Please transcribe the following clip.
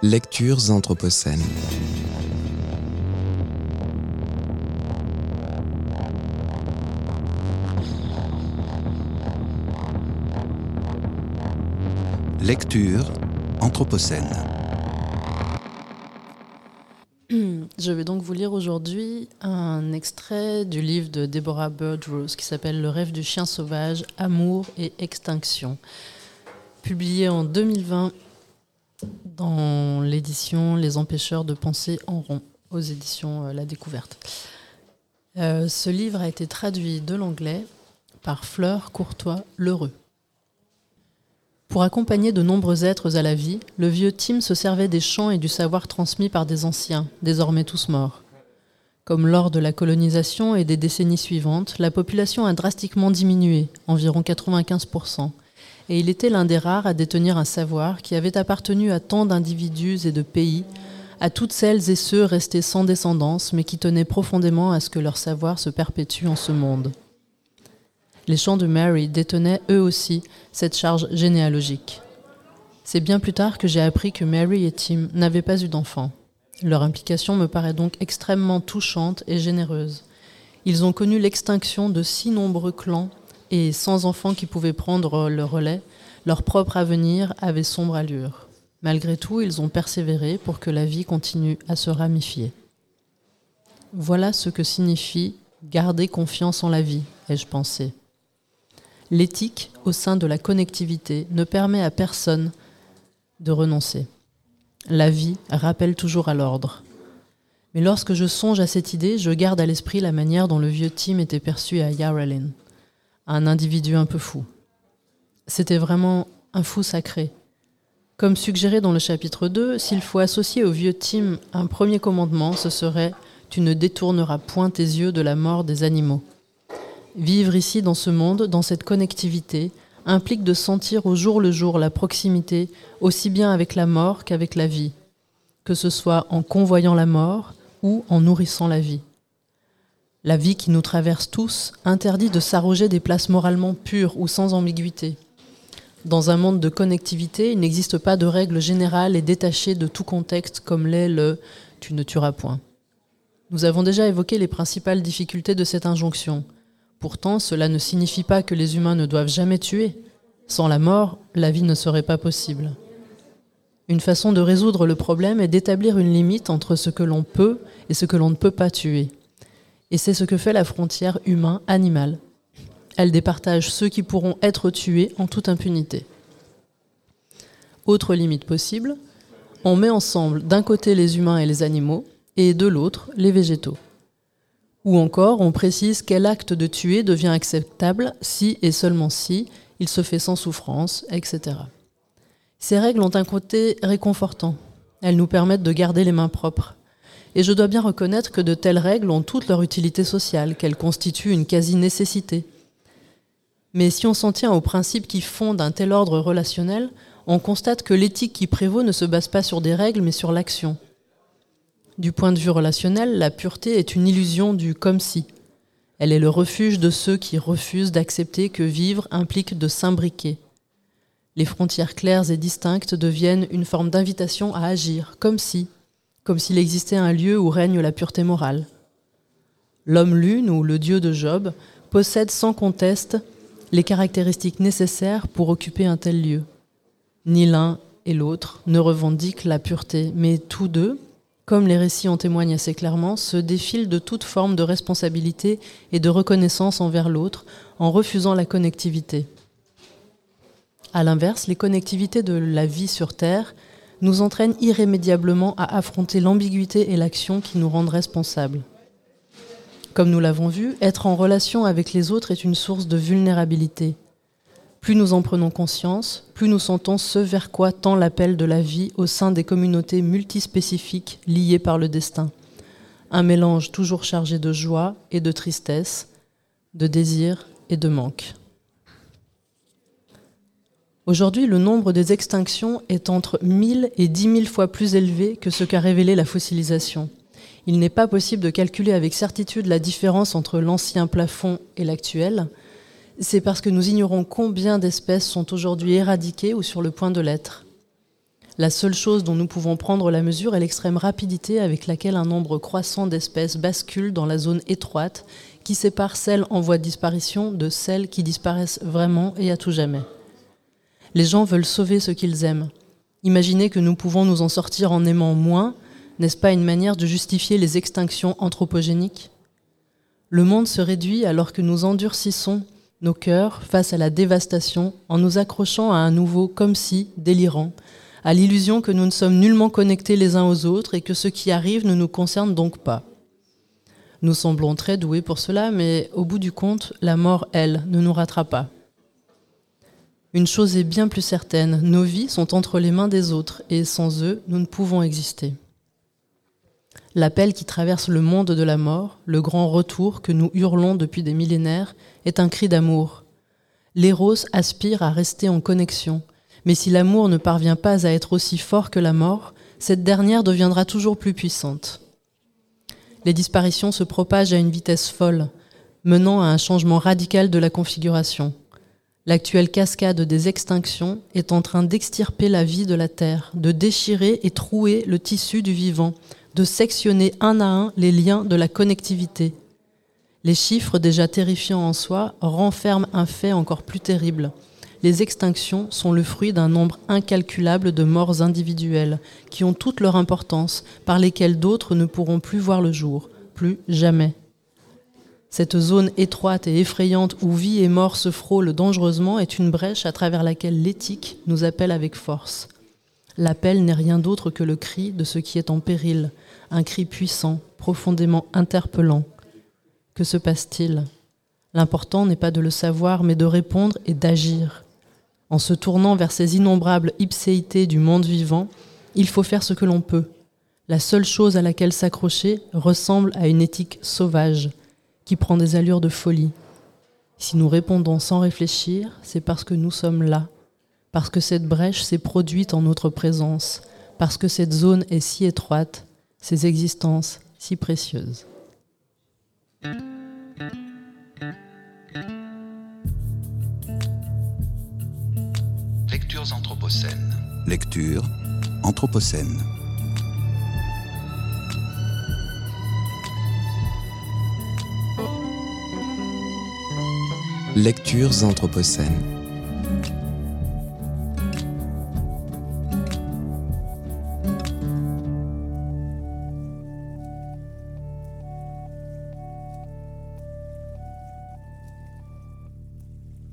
Lectures anthropocènes. Lecture anthropocène. Je vais donc vous lire aujourd'hui un extrait du livre de Deborah Birdrose qui s'appelle Le rêve du chien sauvage, amour et extinction, publié en 2020 dans l'édition Les empêcheurs de penser en rond aux éditions euh, La Découverte. Euh, ce livre a été traduit de l'anglais par Fleur Courtois Lheureux. Pour accompagner de nombreux êtres à la vie, le vieux Tim se servait des chants et du savoir transmis par des anciens, désormais tous morts. Comme lors de la colonisation et des décennies suivantes, la population a drastiquement diminué, environ 95%, et il était l'un des rares à détenir un savoir qui avait appartenu à tant d'individus et de pays, à toutes celles et ceux restés sans descendance, mais qui tenaient profondément à ce que leur savoir se perpétue en ce monde. Les chants de Mary détenaient eux aussi cette charge généalogique. C'est bien plus tard que j'ai appris que Mary et Tim n'avaient pas eu d'enfants. Leur implication me paraît donc extrêmement touchante et généreuse. Ils ont connu l'extinction de si nombreux clans et sans enfants qui pouvaient prendre le relais, leur propre avenir avait sombre allure. Malgré tout, ils ont persévéré pour que la vie continue à se ramifier. Voilà ce que signifie garder confiance en la vie, ai-je pensé. L'éthique au sein de la connectivité ne permet à personne de renoncer. La vie rappelle toujours à l'ordre. Mais lorsque je songe à cette idée, je garde à l'esprit la manière dont le vieux Tim était perçu à Yarralin, un individu un peu fou. C'était vraiment un fou sacré. Comme suggéré dans le chapitre 2, s'il faut associer au vieux Tim un premier commandement, ce serait Tu ne détourneras point tes yeux de la mort des animaux. Vivre ici dans ce monde, dans cette connectivité, implique de sentir au jour le jour la proximité aussi bien avec la mort qu'avec la vie, que ce soit en convoyant la mort ou en nourrissant la vie. La vie qui nous traverse tous interdit de s'arroger des places moralement pures ou sans ambiguïté. Dans un monde de connectivité, il n'existe pas de règles générales et détachées de tout contexte comme l'est le tu ne tueras point. Nous avons déjà évoqué les principales difficultés de cette injonction. Pourtant, cela ne signifie pas que les humains ne doivent jamais tuer. Sans la mort, la vie ne serait pas possible. Une façon de résoudre le problème est d'établir une limite entre ce que l'on peut et ce que l'on ne peut pas tuer. Et c'est ce que fait la frontière humain-animal. Elle départage ceux qui pourront être tués en toute impunité. Autre limite possible, on met ensemble d'un côté les humains et les animaux, et de l'autre les végétaux. Ou encore, on précise quel acte de tuer devient acceptable si et seulement si il se fait sans souffrance, etc. Ces règles ont un côté réconfortant. Elles nous permettent de garder les mains propres. Et je dois bien reconnaître que de telles règles ont toute leur utilité sociale, qu'elles constituent une quasi-nécessité. Mais si on s'en tient aux principes qui fondent un tel ordre relationnel, on constate que l'éthique qui prévaut ne se base pas sur des règles, mais sur l'action. Du point de vue relationnel, la pureté est une illusion du comme si. Elle est le refuge de ceux qui refusent d'accepter que vivre implique de s'imbriquer. Les frontières claires et distinctes deviennent une forme d'invitation à agir, comme si, comme s'il existait un lieu où règne la pureté morale. L'homme lune ou le dieu de Job possède sans conteste les caractéristiques nécessaires pour occuper un tel lieu. Ni l'un et l'autre ne revendiquent la pureté, mais tous deux, comme les récits en témoignent assez clairement, se défilent de toute forme de responsabilité et de reconnaissance envers l'autre en refusant la connectivité. A l'inverse, les connectivités de la vie sur Terre nous entraînent irrémédiablement à affronter l'ambiguïté et l'action qui nous rendent responsables. Comme nous l'avons vu, être en relation avec les autres est une source de vulnérabilité. Plus nous en prenons conscience, plus nous sentons ce vers quoi tend l'appel de la vie au sein des communautés multispécifiques liées par le destin. Un mélange toujours chargé de joie et de tristesse, de désir et de manque. Aujourd'hui, le nombre des extinctions est entre 1000 et 10 000 fois plus élevé que ce qu'a révélé la fossilisation. Il n'est pas possible de calculer avec certitude la différence entre l'ancien plafond et l'actuel, c'est parce que nous ignorons combien d'espèces sont aujourd'hui éradiquées ou sur le point de l'être. La seule chose dont nous pouvons prendre la mesure est l'extrême rapidité avec laquelle un nombre croissant d'espèces bascule dans la zone étroite qui sépare celles en voie de disparition de celles qui disparaissent vraiment et à tout jamais. Les gens veulent sauver ce qu'ils aiment. Imaginez que nous pouvons nous en sortir en aimant moins, n'est-ce pas une manière de justifier les extinctions anthropogéniques? Le monde se réduit alors que nous endurcissons nos cœurs face à la dévastation en nous accrochant à un nouveau comme si délirant, à l'illusion que nous ne sommes nullement connectés les uns aux autres et que ce qui arrive ne nous concerne donc pas. Nous semblons très doués pour cela, mais au bout du compte, la mort, elle, ne nous ratera pas. Une chose est bien plus certaine, nos vies sont entre les mains des autres, et sans eux, nous ne pouvons exister. L'appel qui traverse le monde de la mort, le grand retour que nous hurlons depuis des millénaires, est un cri d'amour. L'éros aspire à rester en connexion, mais si l'amour ne parvient pas à être aussi fort que la mort, cette dernière deviendra toujours plus puissante. Les disparitions se propagent à une vitesse folle, menant à un changement radical de la configuration. L'actuelle cascade des extinctions est en train d'extirper la vie de la Terre, de déchirer et trouer le tissu du vivant, de sectionner un à un les liens de la connectivité. Les chiffres déjà terrifiants en soi renferment un fait encore plus terrible. Les extinctions sont le fruit d'un nombre incalculable de morts individuelles, qui ont toute leur importance, par lesquelles d'autres ne pourront plus voir le jour, plus jamais. Cette zone étroite et effrayante où vie et mort se frôlent dangereusement est une brèche à travers laquelle l'éthique nous appelle avec force. L'appel n'est rien d'autre que le cri de ce qui est en péril, un cri puissant, profondément interpellant. Que se passe-t-il? L'important n'est pas de le savoir, mais de répondre et d'agir. En se tournant vers ces innombrables ipséités du monde vivant, il faut faire ce que l'on peut. La seule chose à laquelle s'accrocher ressemble à une éthique sauvage, qui prend des allures de folie. Si nous répondons sans réfléchir, c'est parce que nous sommes là, parce que cette brèche s'est produite en notre présence, parce que cette zone est si étroite, ces existences si précieuses. Lectures anthropocènes. Lecture anthropocène. Lectures anthropocènes.